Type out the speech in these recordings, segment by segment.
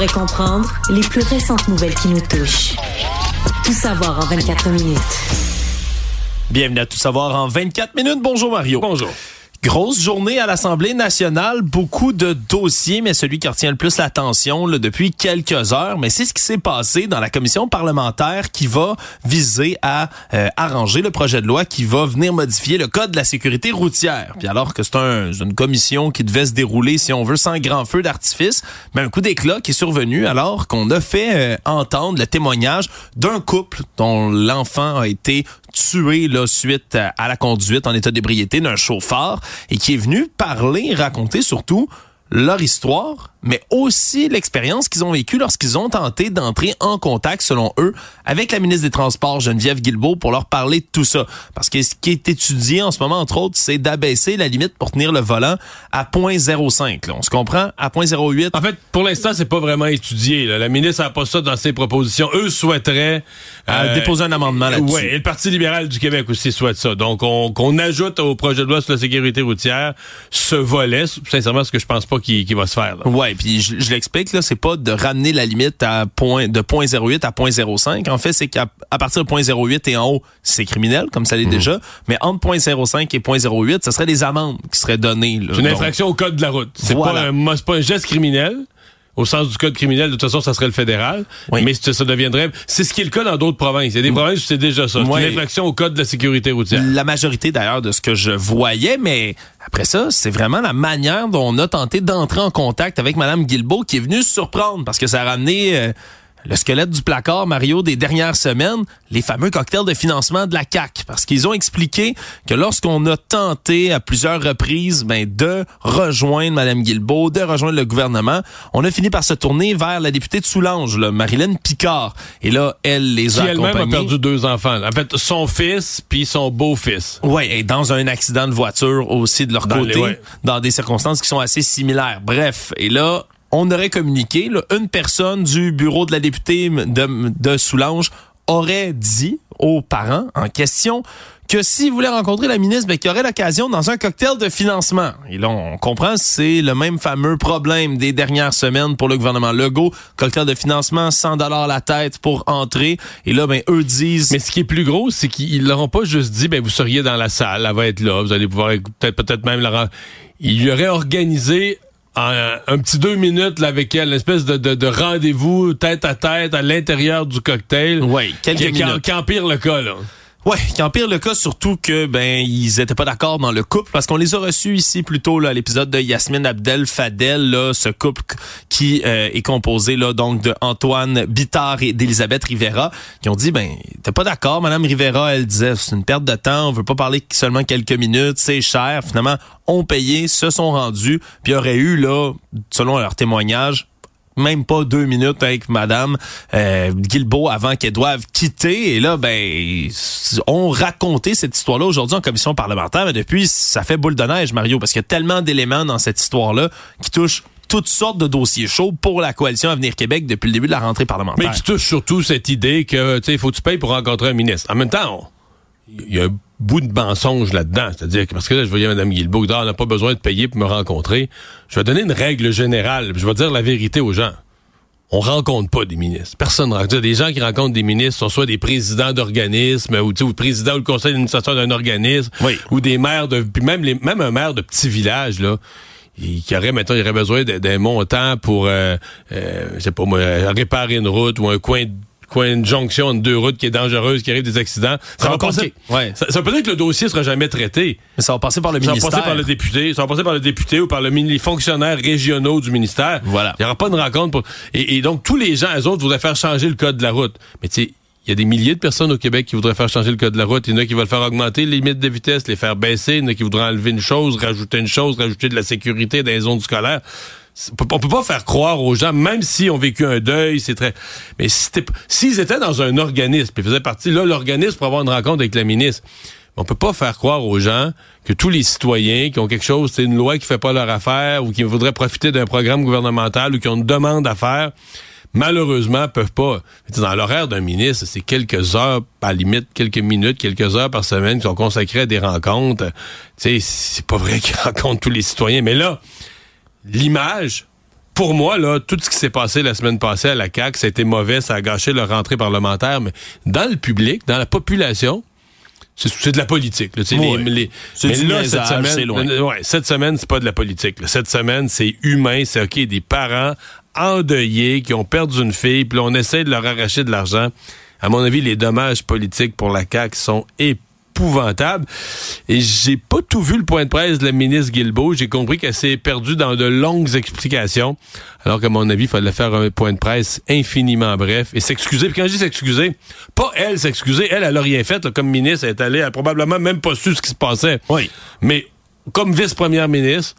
Et comprendre les plus récentes nouvelles qui nous touchent. Tout savoir en 24 minutes. Bienvenue à Tout savoir en 24 minutes. Bonjour Mario. Bonjour. Grosse journée à l'Assemblée nationale, beaucoup de dossiers, mais celui qui retient le plus l'attention depuis quelques heures, mais c'est ce qui s'est passé dans la commission parlementaire qui va viser à euh, arranger le projet de loi qui va venir modifier le code de la sécurité routière. Puis alors que c'est un, une commission qui devait se dérouler, si on veut, sans grand feu d'artifice, mais un coup d'éclat qui est survenu alors qu'on a fait euh, entendre le témoignage d'un couple dont l'enfant a été tué là, suite à la conduite en état d'ébriété d'un chauffeur et qui est venu parler, raconter surtout leur histoire, mais aussi l'expérience qu'ils ont vécue lorsqu'ils ont tenté d'entrer en contact, selon eux, avec la ministre des Transports, Geneviève Guilbeault, pour leur parler de tout ça. Parce que ce qui est étudié en ce moment, entre autres, c'est d'abaisser la limite pour tenir le volant à 0.05. On se comprend? À 0.08. En fait, pour l'instant, c'est pas vraiment étudié. Là. La ministre n'a pas ça dans ses propositions. Eux souhaiteraient... Euh, déposer un amendement là-dessus. Oui, et le Parti libéral du Québec aussi souhaite ça. Donc, on, qu'on ajoute au projet de loi sur la sécurité routière ce volet, sincèrement, ce que je pense pas qui, va se faire. Ouais, puis je, je l'explique là, c'est pas de ramener la limite à point de 0.08 à 0.05. En fait, c'est qu'à partir de 0.08 et en haut, c'est criminel comme ça l'est mhm. déjà, mais entre 0.05 et 0.08, ce serait des amendes qui seraient données. C'est une infraction au code de la route. C'est pas, un, pas un geste criminel au sens du code criminel, de toute façon, ça serait le fédéral. Oui. Mais ça deviendrait... C'est ce qui est le cas dans d'autres provinces. Il y a des provinces où c'est déjà ça. C'est une infraction au code de la sécurité routière. La majorité, d'ailleurs, de ce que je voyais, mais après ça, c'est vraiment la manière dont on a tenté d'entrer en contact avec Mme Guilbeault qui est venue surprendre parce que ça a ramené... Euh, le squelette du placard, Mario, des dernières semaines, les fameux cocktails de financement de la CAC, parce qu'ils ont expliqué que lorsqu'on a tenté à plusieurs reprises ben, de rejoindre Mme Guilbeault, de rejoindre le gouvernement, on a fini par se tourner vers la députée de Soulanges, là, Marilyn Picard. Et là, elle les a Qui elle-même a perdu deux enfants. En fait, son fils puis son beau-fils. Oui, et dans un accident de voiture aussi de leur côté, dans des circonstances qui sont assez similaires. Bref, et là, on aurait communiqué, une personne du bureau de la députée de, de Soulanges aurait dit aux parents en question que s'ils voulaient rencontrer la ministre, ben, qu'il y aurait l'occasion dans un cocktail de financement. Et là, on comprend, c'est le même fameux problème des dernières semaines pour le gouvernement Legault. Cocktail de financement, 100 dollars la tête pour entrer. Et là, ben, eux disent... Mais ce qui est plus gros, c'est qu'ils l'auront pas juste dit, ben, vous seriez dans la salle, elle va être là, vous allez pouvoir peut-être peut-être même la... Il y aurait organisé un, petit deux minutes là, avec elle, une espèce de, de, rendez-vous tête à tête à l'intérieur du cocktail. Oui, quelques qui, minutes. Qui, empire le cas, là. Ouais, qui empire le cas surtout que ben ils étaient pas d'accord dans le couple parce qu'on les a reçus ici plutôt là à l'épisode de Yasmine Abdel Fadel là ce couple qui euh, est composé là donc de Antoine Bittard et d'Elisabeth Rivera qui ont dit ben t'es pas d'accord madame Rivera elle disait c'est une perte de temps on veut pas parler seulement quelques minutes c'est cher finalement ont payé se sont rendus puis aurait eu là selon leur témoignage même pas deux minutes avec Madame euh, avant qu'elle doive quitter. Et là, ben, on racontait cette histoire-là aujourd'hui en commission parlementaire, mais depuis, ça fait boule de neige, Mario, parce qu'il y a tellement d'éléments dans cette histoire-là qui touchent toutes sortes de dossiers chauds pour la coalition Avenir Québec depuis le début de la rentrée parlementaire. Mais qui touche surtout cette idée que, tu sais, faut que tu payes pour rencontrer un ministre. En même temps, il y a bout de mensonge là-dedans. C'est-à-dire que parce que là, je voyais Mme Guilbeault, on n'a pas besoin de payer pour me rencontrer. Je vais donner une règle générale. Je vais dire la vérité aux gens. On rencontre pas des ministres. Personne ne rencontre. Des gens qui rencontrent des ministres sont soit des présidents d'organismes ou, ou le président ou le conseil d'administration d'un organisme ou des maires de puis même les, même un maire de petit village là qui aurait maintenant il aurait besoin d'un montant pour euh, euh, je sais pas moi réparer une route ou un coin de quoi, une jonction entre deux routes qui est dangereuse, qui arrive des accidents. Ça, va passer. Ouais. Ça, peut être que le dossier sera jamais traité. Mais ça va passer par le ministère. Ça va passer par le député. Ça va passer par le député ou par le, les fonctionnaires régionaux du ministère. Voilà. Il n'y aura pas de rencontre. Pour, et, donc, tous les gens, eux autres, voudraient faire changer le code de la route. Mais tu sais, il y a des milliers de personnes au Québec qui voudraient faire changer le code de la route. Il y en a qui veulent faire augmenter les limites de vitesse, les faire baisser. Il y en a qui voudraient enlever une chose, rajouter une chose, rajouter de la sécurité dans les zones scolaires on peut pas faire croire aux gens, même si ont vécu un deuil, c'est très. Mais s'ils étaient dans un organisme, ils faisaient partie, là, l'organisme pour avoir une rencontre avec la ministre. On peut pas faire croire aux gens que tous les citoyens qui ont quelque chose, c'est une loi qui fait pas leur affaire ou qui voudraient profiter d'un programme gouvernemental ou qui ont une demande à faire, malheureusement peuvent pas. Dans l'horaire d'un ministre, c'est quelques heures, à limite quelques minutes, quelques heures par semaine qui sont consacrées à des rencontres. Tu sais, c'est pas vrai qu'ils rencontrent tous les citoyens, mais là, l'image pour moi, là, tout ce qui s'est passé la semaine passée à la CAQ, ça a été mauvais, ça a gâché leur rentrée parlementaire, mais dans le public, dans la population, c'est de la politique. Là, oui. mais là, cette semaine, ouais, cette semaine, c'est pas de la politique. Là. Cette semaine, c'est humain, c'est OK, des parents endeuillés qui ont perdu une fille, puis on essaie de leur arracher de l'argent. À mon avis, les dommages politiques pour la CAQ sont épais épouvantable. Et j'ai pas tout vu le point de presse de la ministre Guilbeault. J'ai compris qu'elle s'est perdue dans de longues explications. Alors qu'à mon avis, il fallait faire un point de presse infiniment bref et s'excuser. Puis quand je dis s'excuser, pas elle s'excuser. Elle, elle a rien fait. comme ministre, elle est allée, elle a probablement même pas su ce qui se passait. Oui. Mais comme vice-première ministre,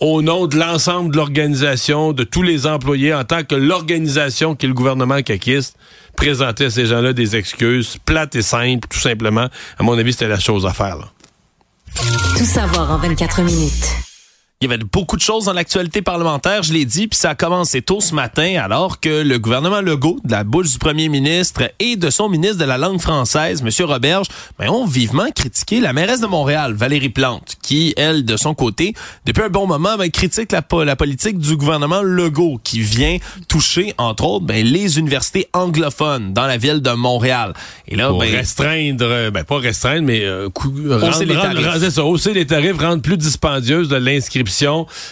au nom de l'ensemble de l'organisation, de tous les employés, en tant que l'organisation qui est le gouvernement caquiste, présenter à ces gens-là des excuses plates et simples, tout simplement. À mon avis, c'était la chose à faire. Tout savoir en 24 minutes. Il y avait beaucoup de choses dans l'actualité parlementaire, je l'ai dit, puis ça a commencé tôt ce matin alors que le gouvernement Legault, de la bouche du premier ministre et de son ministre de la langue française, M. Roberge, ben, ont vivement critiqué la mairesse de Montréal, Valérie Plante, qui, elle, de son côté, depuis un bon moment, ben, critique la, la politique du gouvernement Legault, qui vient toucher, entre autres, ben, les universités anglophones dans la ville de Montréal. Et là, Pour ben, restreindre, ben, pas restreindre, mais euh, hausser, les tarifs. ça, hausser les tarifs, rendre plus dispendieuse de l'inscription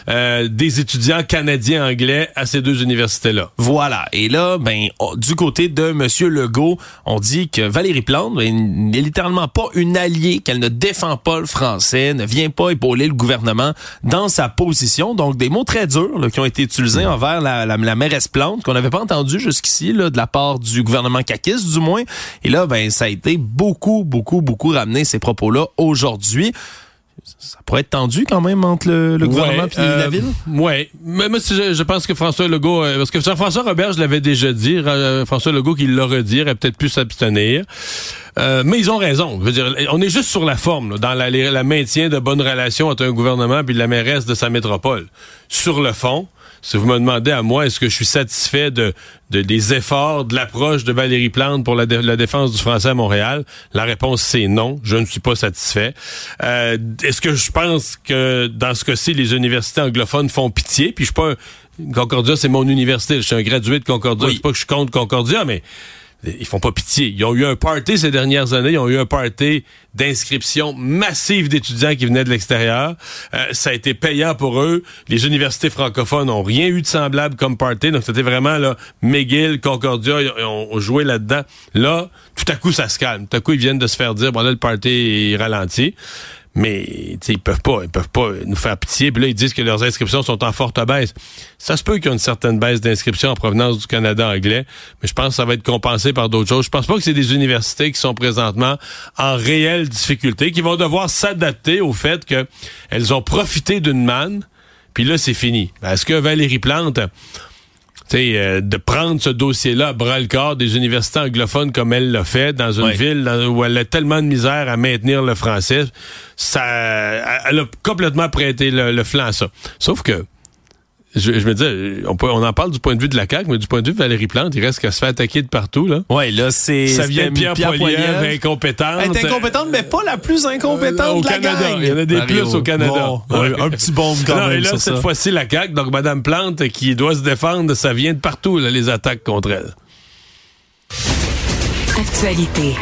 euh, des étudiants canadiens anglais à ces deux universités-là. Voilà. Et là, ben, du côté de Monsieur Legault, on dit que Valérie Plante ben, n'est littéralement pas une alliée, qu'elle ne défend pas le français, ne vient pas épauler le gouvernement dans sa position. Donc, des mots très durs qui ont été utilisés envers la mairesse Plante, qu'on n'avait pas entendu jusqu'ici de la part du gouvernement caquiste, du moins. Et là, ben, ça a été beaucoup, beaucoup, beaucoup ramené ces propos-là aujourd'hui ça pourrait être tendu quand même entre le, gouvernement et la euh, ville. Oui. Mais moi, je, pense que François Legault, euh, parce que Jean-François Robert, je l'avais déjà dit, euh, François Legault qui l'a redit, aurait peut-être pu s'abstenir. mais ils ont raison. Je veux dire, on est juste sur la forme, dans la, la, maintien de bonnes relations entre un gouvernement et la mairesse de sa métropole. Sur le fond, si vous me demandez à moi, est-ce que je suis satisfait de, des efforts, de l'approche de Valérie Plante pour la, défense du français à Montréal, la réponse c'est non. Je ne suis pas satisfait. Euh, est-ce que je pense que dans ce cas-ci, les universités anglophones font pitié? Puis je suis pas Concordia, c'est mon université. Je suis un gradué de Concordia. Oui. C'est pas que je compte Concordia, mais ils font pas pitié. Ils ont eu un party ces dernières années. Ils ont eu un party d'inscription massive d'étudiants qui venaient de l'extérieur. Euh, ça a été payant pour eux. Les universités francophones ont rien eu de semblable comme party. Donc, c'était vraiment, là, McGill, Concordia, ils ont, joué là-dedans. Là, tout à coup, ça se calme. Tout à coup, ils viennent de se faire dire, bon, là, le party est ralenti mais ils peuvent pas, ils peuvent pas nous faire pitié. Puis là, ils disent que leurs inscriptions sont en forte baisse. Ça se peut qu'il y ait une certaine baisse d'inscriptions en provenance du Canada anglais, mais je pense que ça va être compensé par d'autres choses. Je pense pas que c'est des universités qui sont présentement en réelle difficulté, qui vont devoir s'adapter au fait qu'elles ont profité d'une manne, puis là, c'est fini. Est-ce que Valérie Plante euh, de prendre ce dossier-là à bras le corps des universités anglophones comme elle l'a fait dans une ville où elle a tellement de misère à maintenir le français, ça, elle a complètement prêté le, le flanc à ça. Sauf que je, me dis, on, on en parle du point de vue de la CAQ, mais du point de vue de Valérie Plante, il reste qu'elle se fait attaquer de partout. Là. Ouais, là, c'est. Ça vient de Pierre, Pierre Poilievre, incompétente. Elle est incompétente, mais pas la plus incompétente au de la Canada. Il y en a des plus au Canada. Un petit bon quand même. Et là, cette fois-ci, la CAQ, donc Mme Plante, qui doit se défendre, ça vient de partout, là, les attaques contre elle. Actualité.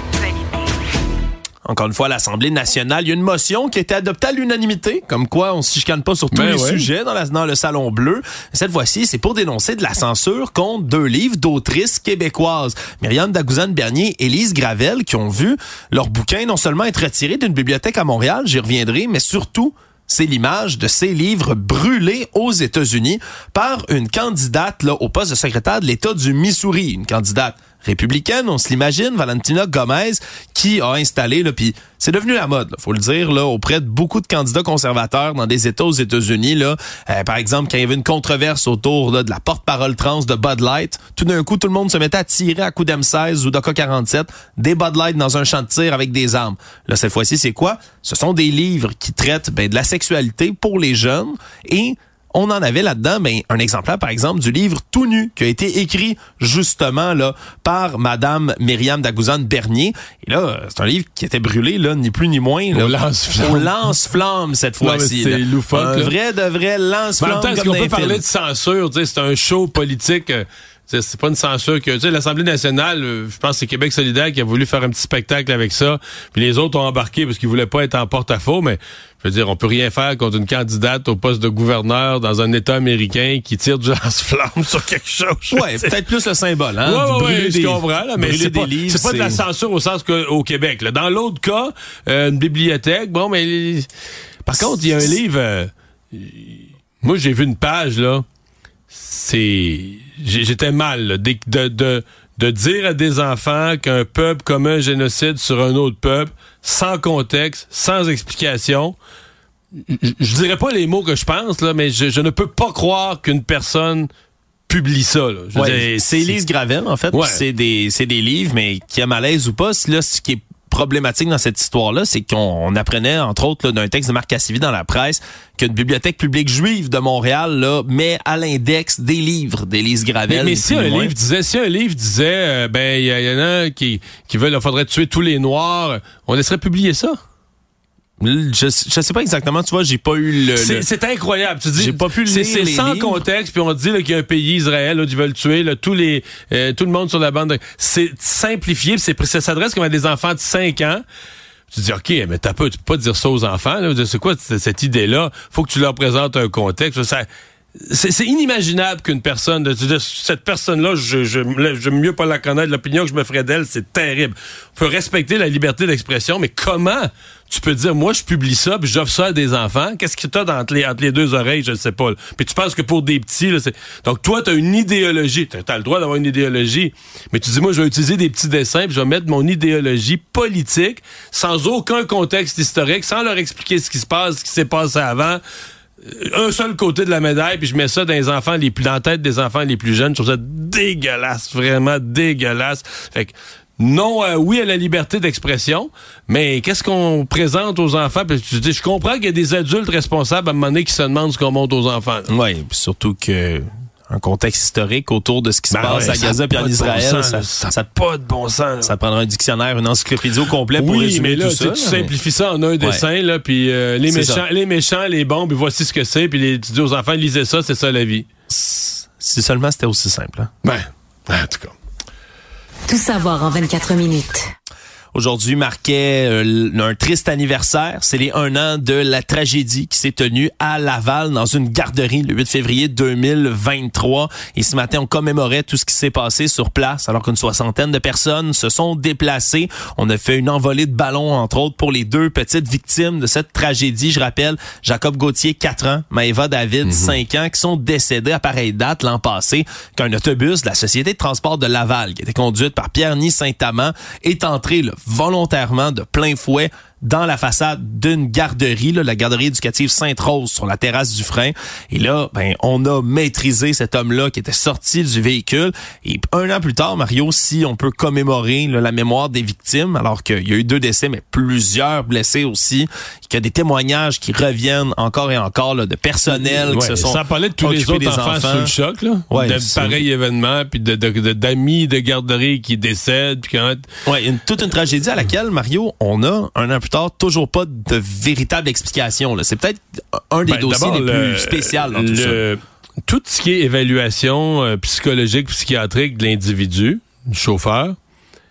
Encore une fois, à l'Assemblée nationale, il y a une motion qui a été adoptée à l'unanimité, comme quoi on ne se chicane pas sur tous ben les sujets dans, la, dans, le Salon Bleu. Cette fois-ci, c'est pour dénoncer de la censure contre deux livres d'autrices québécoises, Myriam Dagouzane-Bernier et Lise Gravel, qui ont vu leur bouquin non seulement être retiré d'une bibliothèque à Montréal, j'y reviendrai, mais surtout c'est l'image de ces livres brûlés aux États-Unis par une candidate là, au poste de secrétaire de l'État du Missouri, une candidate républicaine, on se l'imagine, Valentina Gomez, qui a installé, là, puis c'est devenu la mode, faut le dire, là, auprès de beaucoup de candidats conservateurs dans des États aux États-Unis. Là, euh, par exemple, quand il y avait une controverse autour là, de la porte-parole trans de Bud Light, tout d'un coup, tout le monde se mettait à tirer à coups d'M16 ou d'AK-47 des Bud Light dans un champ de tir avec des armes. Là, cette fois-ci, c'est quoi? Ce sont des livres qui traitent ben, de la sexualité pour les jeunes et on en avait là-dedans ben, un exemplaire, par exemple, du livre Tout nu, qui a été écrit justement là par Madame Myriam Dagouzan Bernier. Et là, c'est un livre qui était brûlé, là, ni plus ni moins. Là, Au lance-flamme. Au lance-flamme cette fois-ci. c'est loufoque, Un là. vrai de vrai Mais en lance-flamme. même temps, est-ce qu'on peut parler de censure? C'est un show politique. euh, C'est pas une censure que. Tu sais, l'Assemblée nationale, euh, je pense que c'est Québec solidaire qui a voulu faire un petit spectacle avec ça. Puis les autres ont embarqué parce qu'ils voulaient pas être en porte-à-faux, mais je veux dire, on peut rien faire contre une candidate au poste de gouverneur dans un État américain qui tire du lance-flamme sur quelque chose. Ouais, peut-être plus le symbole, hein. Ouais, ouais, ouais, je des- comprends, là, mais c'est des pas, livres, c'est pas de la censure au sens qu'au Québec. Là. Dans l'autre cas, euh, une bibliothèque, bon, mais par contre, il y a un livre. euh, moi, j'ai vu une page là. C'est, j'étais mal là, de, de, de, de dire à des enfants qu'un peuple commet un génocide sur un autre peuple, sans contexte, sans explication. Je, je dirais pas les mots que je pense là, mais je, je ne peux pas croire qu'une personne publie ça. Ouais, c'est Élise Gravel, en fait. Ouais. C'est des, c'est des livres, mais qui a malaise ou pas. Là, ce qui est problématique dans cette histoire-là, c'est qu'on on apprenait, entre autres, d'un texte de Marc Cassivi dans la presse, qu'une bibliothèque publique juive de Montréal là, met à l'index des livres d'Élise Gravel. Mais, si un moins. livre disait, si un livre disait, euh, ben il y, y en a qui qui veulent, il faudrait tuer tous les noirs, on laisserait publier ça? Je, je sais pas exactement, tu vois, j'ai pas eu le... C'est le- c'est incroyable. Tu dis, J'ai pas pu c'est lire c'est les sans contexte, puis on dit là, qu'il y a un pays Israël, là, ils veulent tuer là, tous les euh, tout le monde sur la bande. de- C'est simplifié, c'est ça s'adresse comme à des enfants de 5 ans. Tu dis, OK, mais t'as pas, tu peux pas dire ça aux enfants. là. C'est quoi cette idée-là? Faut que tu leur présentes un contexte. Ça, c'est inimaginable qu'une personne, cette personne-là, je, je, j'aime mieux pas la connaître, l'opinion que je me ferais d'elle, c'est terrible. On peut respecter la liberté d'expression, mais comment tu peux dire, moi, je publie ça, puis j'offre ça à des enfants? Qu'est-ce que t'as entre les, entre les deux oreilles? Je ne sais pas. Puis tu penses que pour des petits, là, c'est... donc toi, t'as une idéologie. T'as, t'as le droit d'avoir une idéologie, mais tu dis, moi, je vais utiliser des petits dessins, puis je vais mettre mon idéologie politique, sans aucun contexte historique, sans leur expliquer ce qui se passe, ce qui s'est passé avant un seul côté de la médaille, puis je mets ça dans les enfants les plus dans la tête des enfants les plus jeunes. Je trouve ça dégueulasse, vraiment dégueulasse. Fait que non, euh, oui à la liberté d'expression, mais qu'est-ce qu'on présente aux enfants? Je, je comprends qu'il y a des adultes responsables à un moment donné qui se demandent ce qu'on montre aux enfants. puis surtout que un contexte historique autour de ce qui se Ben passe ouais, à Gaza pas en bon Israël, sens, ça, là. ça, Ça a pas de bon sens. ça prendra un dictionnaire, une encyclopédie au complet pour oui, résumer mais là, tout tu, ça. tu mais- simplifies ça en un dessin, là, puis euh, les méchants, ça. les méchants, les bons, puis voici ce que c'est, puis les- tu dis aux enfants, lisez ça, c'est ça la vie. Si seulement c'était aussi simple. hein. Ben, en tout cas. Tout savoir en 24 minutes. Aujourd'hui marquait euh, un triste anniversaire. C'est les un an de la tragédie qui s'est tenue à Laval dans une garderie le 8 février 2023. Et ce matin, on commémorait tout ce qui s'est passé sur place alors qu'une soixantaine de personnes se sont déplacées. On a fait une envolée de ballons, entre autres, pour les deux petites victimes de cette tragédie. Je rappelle, Jacob Gauthier, 4 ans, Maëva David, 5 ans, qui sont décédés à pareille date l'an passé qu'un autobus de la Société de transport de Laval, qui était conduite par Pierre-Ny Saint-Amand, est entré là, volontairement de plein fouet dans la façade d'une garderie, là, la garderie éducative Sainte-Rose sur la terrasse du frein. Et là, ben, on a maîtrisé cet homme-là qui était sorti du véhicule. Et un an plus tard, Mario, si on peut commémorer là, la mémoire des victimes, alors qu'il y a eu deux décès, mais plusieurs blessés aussi, qu'il y a des témoignages qui reviennent encore et encore là, de personnel qui Ouais, se sont sans parler de tous les autres enfants, sous le choc, là. Ouais, de pareils événements, puis de, de- de- d'amis de garderie qui décèdent, puis quand Ouais, une, toute une tragédie à laquelle, Mario, on a, un an plus tard, toujours pas de véritable explication. C'est peut-être un des Ben, dossiers les le- plus spéciaux dans tout ça. Tout ce qui est évaluation euh, psychologique, psychiatrique de l'individu, du chauffeur,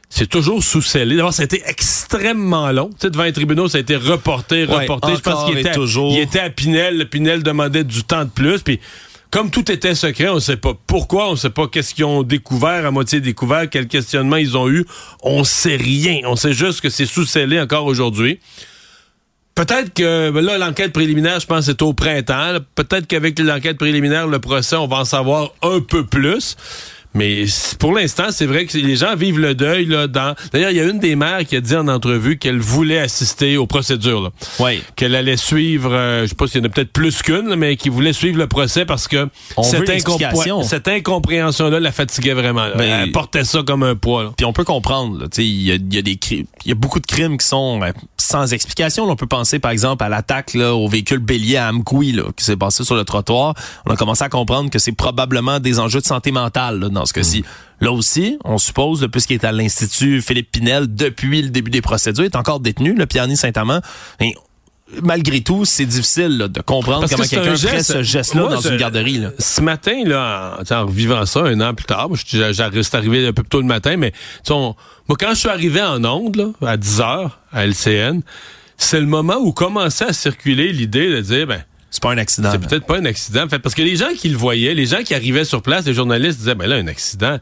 c'est toujours sous-scellé. D'abord, ça a été extrêmement long. Tu sais, devant les tribunaux, ça a été reporté, Ouais, reporté. Je pense qu'il était, toujours. il était à Pinel. Le Pinel demandait du temps de plus. Puis, comme tout était secret, on ne sait pas pourquoi, on ne sait pas qu'est-ce qu'ils ont découvert, à moitié découvert, quel questionnement ils ont eu. On sait rien. On sait juste que c'est sous-scellé encore aujourd'hui. Peut-être que ben là, l'enquête préliminaire, je pense, c'est au printemps. Peut-être qu'avec l'enquête préliminaire, le procès, on va en savoir un peu plus. Mais pour l'instant, c'est vrai que les gens vivent le deuil là. Dans... D'ailleurs, il y a une des mères qui a dit en entrevue qu'elle voulait assister aux procédures. Là. Oui. Qu'elle allait suivre, euh, je sais pas s'il y en a peut-être plus qu'une, mais qui voulait suivre le procès parce que cette, incomp cette incompréhension-là la fatiguait vraiment. Là. Ben, elle portait ça comme un poids. Puis on peut comprendre. Il y a, y a des il y a beaucoup de crimes qui sont euh, sans explication. on peut penser par exemple à l'attaque au véhicule bélier à Amkoui là, qui s'est passé sur le trottoir. On a commencé à comprendre que c'est probablement des enjeux de santé mentale là, dans ce cas-ci. Mm. Là aussi, on suppose, puisqu'il est à l'Institut Philippe Pinel depuis le début des procédures, il est encore détenu, le Pierre Saint-Amand. malgré tout, c'est difficile de comprendre comment quelqu'un fait ce geste-là dans une garderie. Là. Ce matin, là, en, revivant ça un an plus tard, j'arrive arrivé un peu plus tôt le matin, mais moi, quand je suis arrivé en onde, à 10 h à LCN, c'est le moment où commençait à circuler l'idée de dire, ben, c'est pas un accident. C'est peut-être pas un accident. fait, parce que les gens qui le voyaient, les gens qui arrivaient sur place, les journalistes disaient, ben là, un accident.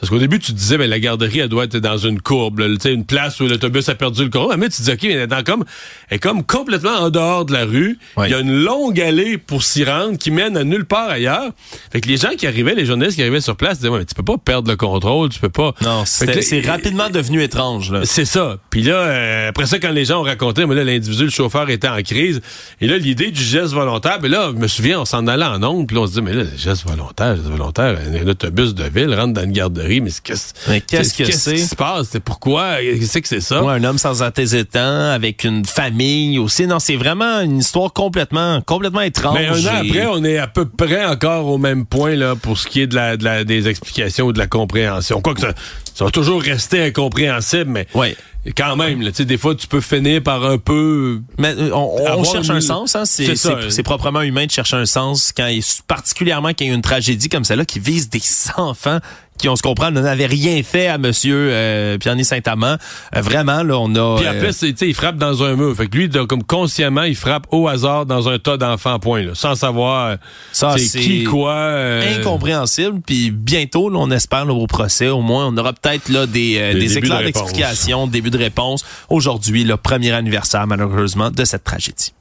Parce qu'au début, tu te disais, ben, la garderie, elle doit être dans une courbe, sais, une place où l'autobus a perdu le courant. Mais tu te dis, OK, mais elle est, comme, elle est comme complètement en dehors de la rue. Il y a une longue allée pour s'y rendre qui mène à nulle part ailleurs. Fait que les gens qui arrivaient, les journalistes qui arrivaient sur place, disaient, ouais, mais tu peux pas perdre le contrôle, tu peux pas. Non, c'est rapidement devenu étrange. C'est ça. Puis là, euh, après ça, quand les gens ont raconté, mais là, l'individu, le chauffeur était en crise. Et là, l'idée du geste volontaire, ben là, je me souviens, on s'en allait en onde, puis on se dit, mais là, geste volontaire, geste volontaire, un autobus de ville rentre dans une garderie, mais qu'est-ce qu'est-ce que c'est? Qu'est-ce qui se passe? C'est pourquoi? Qu'est-ce que c'est ça? Ouais, un homme sans antécédents, avec une famille aussi. Non, c'est vraiment une histoire complètement, complètement étrange. Mais un an après, on est à peu près encore au même point, là, pour ce qui est de la, de la des explications ou de la compréhension. Quoi que ça, ça va toujours rester incompréhensible, mais. Ouais. Quand même, là, des fois, tu peux finir par un peu. Mais euh, on, cherche un sens, hein? C'est proprement humain de chercher un sens quand, particulièrement quand il y a une tragédie comme celle-là qui vise des enfants qui, on se comprend, n'avait rien fait à Monsieur euh, Pierre Saint-Amand. Euh, vraiment, là, on a... Puis après, euh, sais, il frappe dans un mur. Fait que lui, comme consciemment, il frappe au hasard dans un tas d'enfants, point, là, sans savoir ça, c'est qui, quoi. Incompréhensible. Puis bientôt, on espère, au procès, au moins, on aura peut-être là des, des éclairs d'explication, début de réponse. Aujourd'hui, le premier anniversaire, malheureusement, de cette tragédie.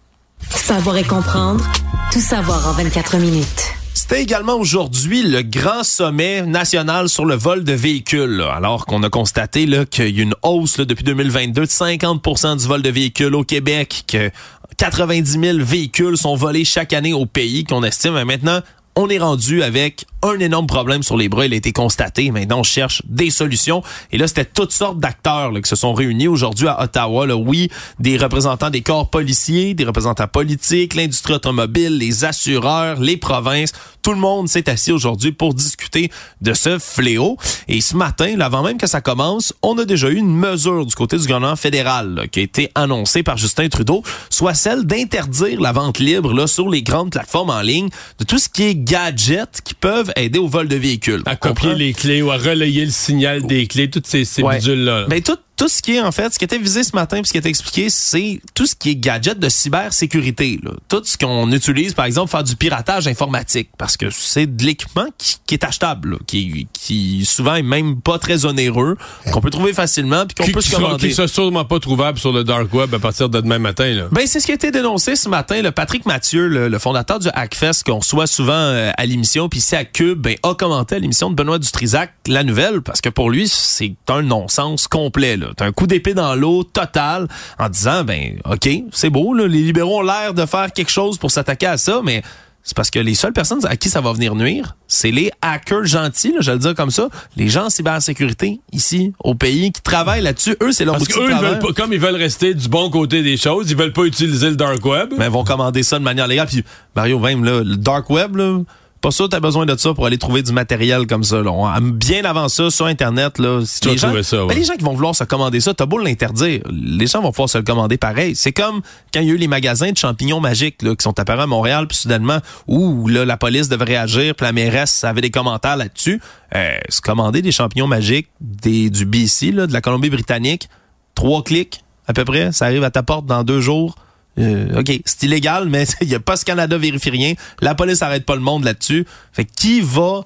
Savoir et comprendre, tout savoir en 24 minutes. C'était également aujourd'hui le grand sommet national sur le vol de véhicules, alors qu'on a constaté qu'il y a une hausse depuis 2022 de 50% du vol de véhicules au Québec, que 90 000 véhicules sont volés chaque année au pays, qu'on estime. Maintenant on est rendu avec un énorme problème sur les bras. Il a été constaté. Maintenant, on cherche des solutions. Et là, c'était toutes sortes d'acteurs qui se sont réunis aujourd'hui à Ottawa. Là. Oui, des représentants des corps policiers, des représentants politiques, l'industrie automobile, les assureurs, les provinces. Tout le monde s'est assis aujourd'hui pour discuter de ce fléau. Et ce matin, avant même que ça commence, on a déjà eu une mesure du côté du gouvernement fédéral qui a été annoncée par Justin Trudeau, soit celle d'interdire la vente libre là, sur les grandes plateformes en ligne de tout ce qui est gadgets qui peuvent aider au vol de véhicules. À copier les clés ou à relayer le signal des clés, toutes ces, ces bidules-là. Ben, tout, tout ce qui est, en fait, ce qui était visé ce matin, puis ce qui était expliqué, c'est tout ce qui est gadget de cybersécurité. Là. Tout ce qu'on utilise, par exemple, faire du piratage informatique, parce que c'est de l'équipement qui, est achetable, qui, qui souvent est même pas très onéreux, qu'on peut trouver facilement, puis qu'on peut se commander. Qui sont sûrement pas trouvable sur le dark web à partir de demain matin. Là. Ben, c'est ce qui a été dénoncé ce matin. Le Patrick Mathieu, le, fondateur du Hackfest, qu'on reçoit souvent euh, à l'émission, puis ici à Cube, ben, a commenté à l'émission de Benoît Dutrisac la nouvelle, parce que pour lui, c'est un non-sens complet. Là. T'as un coup d'épée dans l'eau total en disant, ben, OK, c'est beau, là, les libéraux ont l'air de faire quelque chose pour s'attaquer à ça, mais c'est parce que les seules personnes à qui ça va venir nuire, c'est les hackers gentils, là, je le dire comme ça, les gens en cybersécurité ici au pays qui travaillent là-dessus. Eux, c'est leur Parce qu'eux, ils veulent pas, comme ils veulent rester du bon côté des choses, ils veulent pas utiliser le dark web. Mais ils vont commander ça de manière légale. Puis Mario, même là, le dark web, là, pas sûr que t'as besoin de ça pour aller trouver du matériel comme ça. Là. Bien avant ça, sur Internet, là, les, gens, ça, ben, les gens qui vont vouloir se commander ça, t'as beau l'interdire, les gens vont pouvoir se le commander pareil. C'est comme quand il y a eu les magasins de champignons magiques là, qui sont apparus à Montréal, puis soudainement, où là, la police devait réagir, puis la mairesse avait des commentaires là-dessus. Euh, se commander des champignons magiques des, du BC, là, de la Colombie-Britannique, trois clics à peu près, ça arrive à ta porte dans deux jours. Euh, OK, c'est illégal, mais il y a pas ce Canada vérifie rien. La police arrête pas le monde là-dessus. Fait qui va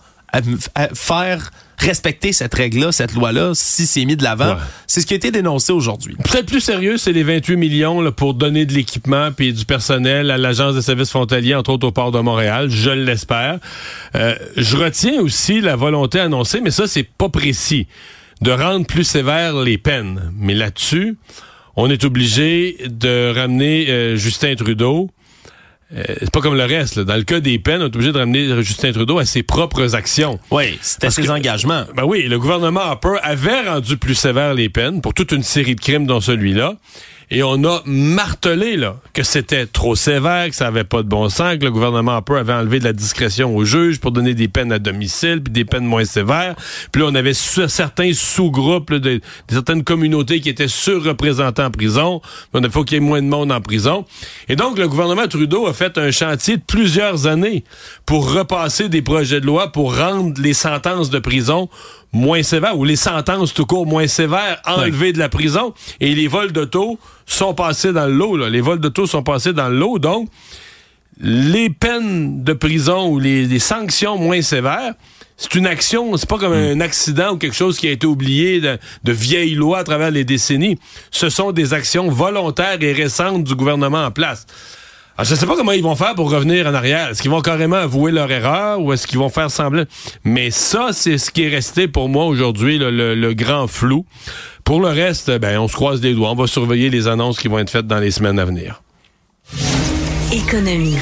faire respecter cette règle-là, cette loi-là, si c'est mis de l'avant? C'est ce qui a été dénoncé aujourd'hui. Peut-être plus sérieux, c'est les 28 millions là, pour donner de l'équipement puis du personnel à l'Agence des services frontaliers, entre autres au port de Montréal, je l'espère. Euh, je retiens aussi la volonté annoncée, mais ça, c'est pas précis, de rendre plus sévères les peines. Mais là-dessus, on est obligé de ramener euh, Justin Trudeau euh, c'est pas comme le reste. Dans le cas des peines, on est obligé de ramener Justin Trudeau à ses propres actions. Oui, c'était ses engagements. Ben oui, le gouvernement Harper avait rendu plus sévères les peines pour toute une série de crimes dont celui-là. Et on a martelé là que c'était trop sévère, que ça avait pas de bon sens, que le gouvernement peu avait enlevé de la discrétion aux juges pour donner des peines à domicile, puis des peines moins sévères. Puis là, on avait certains sous-groupes de, certaines communautés qui étaient surreprésentées en prison. On a faut qu'il y ait moins de monde en prison. Et donc, le gouvernement Trudeau a fait un chantier de plusieurs années pour repasser des projets de loi pour rendre les sentences de prison moins sévères ou les sentences tout court moins sévères enlevées de la prison et les vols d'auto sont passés dans l'eau. Les vols d'auto sont passés dans l'eau. Donc, les peines de prison ou les, sanctions moins sévères, c'est une action, c'est pas comme un accident ou quelque chose qui a été oublié de, de vieilles lois à travers les décennies. Ce sont des actions volontaires et récentes du gouvernement en place. Alors, je ne sais pas comment ils vont faire pour revenir en arrière. Est-ce qu'ils vont carrément avouer leur erreur ou est-ce qu'ils vont faire semblant? Mais ça, c'est ce qui est resté pour moi aujourd'hui, le, grand flou. Pour le reste, ben, on se croise les doigts. On va surveiller les annonces qui vont être faites dans les semaines à venir. Économie.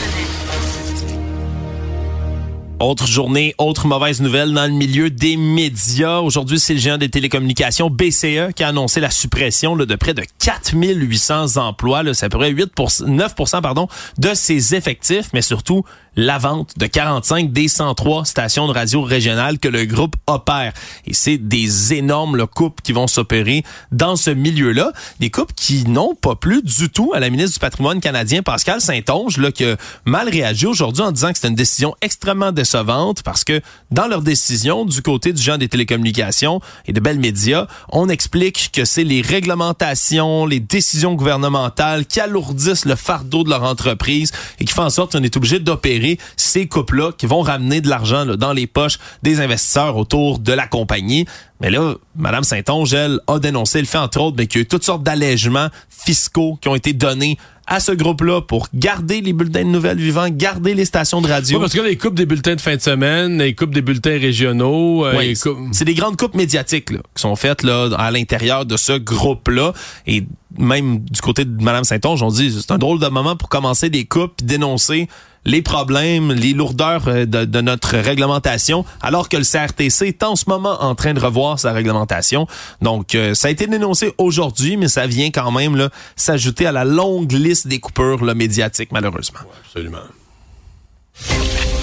Autre journée, autre mauvaise nouvelle dans le milieu des médias. Aujourd'hui, c'est le géant des télécommunications BCE qui a annoncé la suppression de près de 4800 emplois. C'est à peu près 8 9 pardon, de ses effectifs, mais surtout la vente de 45 des 103 stations de radio régionales que le groupe opère. Et c'est des énormes coupes qui vont s'opérer dans ce milieu-là. Des coupes qui n'ont pas plu du tout à la ministre du patrimoine canadien, Pascal Saint-Onge, là, qui a mal réagi aujourd'hui en disant que c'était une décision extrêmement décevante parce que dans leur décision, du côté du genre des télécommunications et de Bell Media, on explique que c'est les réglementations, les décisions gouvernementales qui alourdissent le fardeau de leur entreprise et qui font en sorte qu'on est obligé d'opérer ces couples-là qui vont ramener de l'argent dans les poches des investisseurs autour de la compagnie. Mais là, Mme Saint-Onge, elle, a dénoncé le fait, entre autres, mais qu'il y a eu toutes sortes d'allègements fiscaux qui ont été donnés à ce groupe-là pour garder les bulletins de nouvelles vivants, garder les stations de radio. parce que les coupes des bulletins de fin de semaine, les coupes des bulletins régionaux. Euh, c'est des grandes coupes médiatiques qui sont faites là, à l'intérieur de ce groupe-là. Et même du côté de Mme Saint-Onge, on dit c'est un drôle de moment pour commencer des coupes et dénoncer les problèmes, les lourdeurs euh, de, notre réglementation, alors que le CRTC est en ce moment en train de revoir sa réglementation. Donc, euh, ça a été dénoncé aujourd'hui, mais ça vient quand même s'ajouter à la longue liste des coupures médiatiques, malheureusement. absolument.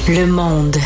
Le monde.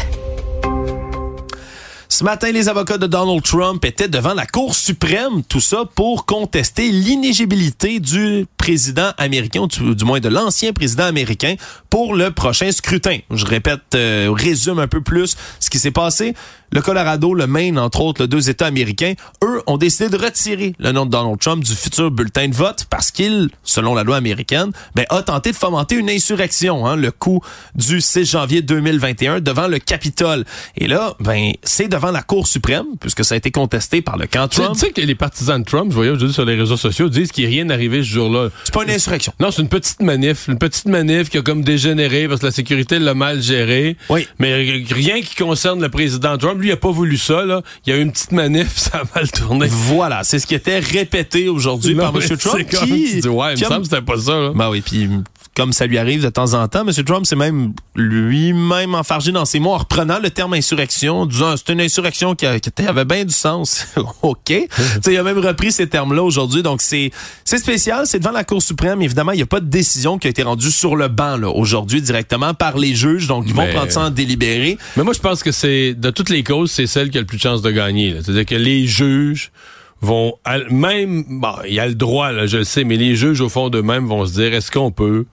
Ce matin, les avocats de Donald Trump étaient devant la Cour suprême, tout ça pour contester l'inégibilité du président américain, du, moins de l'ancien président américain, pour le prochain scrutin. Je répète, euh, résume un peu plus ce qui s'est passé le Colorado, le Maine, entre autres, les deux États américains, eux ont décidé de retirer le nom de Donald Trump du futur bulletin de vote parce qu'il, selon la loi américaine, ben, a tenté de fomenter une insurrection, hein, le coup du 6 janvier 2021 devant le Capitole. Et là, ben, c'est devant la Cour suprême, puisque ça a été contesté par le camp Trump. Tu sais que les partisans de Trump, je voyais aujourd'hui sur les réseaux sociaux, disent qu'il n'y a rien arrivé ce jour-là. C'est pas une insurrection. Non, c'est une petite manif. Une petite manif qui a comme dégénéré parce que la sécurité l'a mal géré. Oui. Mais rien qui concerne le président Trump lui, il a pas voulu ça. Là. Il y a eu une petite manif, ça a mal tourné. Voilà, c'est ce qui était répété aujourd'hui par M. Trump. Qui, dis, ouais, il me semble que c'était pas ça. Là. Ben oui, puis comme ça lui arrive de temps en temps, M. Trump s'est même lui-même enfargé dans ses mots en reprenant le terme insurrection, disant c'est une insurrection qui, avait bien du sens. OK. il a même repris ces termes-là aujourd'hui. Donc, c'est spécial. C'est devant la Cour suprême. Évidemment, il n'y a pas de décision qui a été rendue sur le banc aujourd'hui directement par les juges. Donc, ils vont prendre ça en délibéré. Mais moi, je pense que c'est, de toutes les causes, c'est celle qui a le plus de chances de gagner. C'est-à-dire que les juges vont même bon, il y a le droit là, je le sais, mais les juges au fond d'eux-mêmes vont se dire est-ce qu'on peut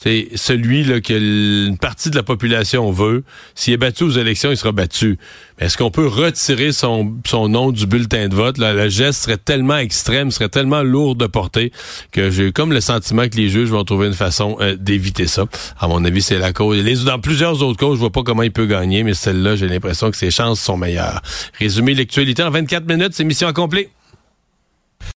c'est celui là, que une partie de la population veut. S'il est battu aux élections, il sera battu. Mais est-ce qu'on peut retirer son, son nom du bulletin de vote? Là, le geste serait tellement extrême, serait tellement lourd de portée que j'ai comme le sentiment que les juges vont trouver une façon euh, d'éviter ça. À mon avis, c'est la cause. Dans plusieurs autres causes, je vois pas comment il peut gagner, mais celle-là, j'ai l'impression que ses chances sont meilleures. Résumé l'actualité en 24 minutes, c'est mission accomplie.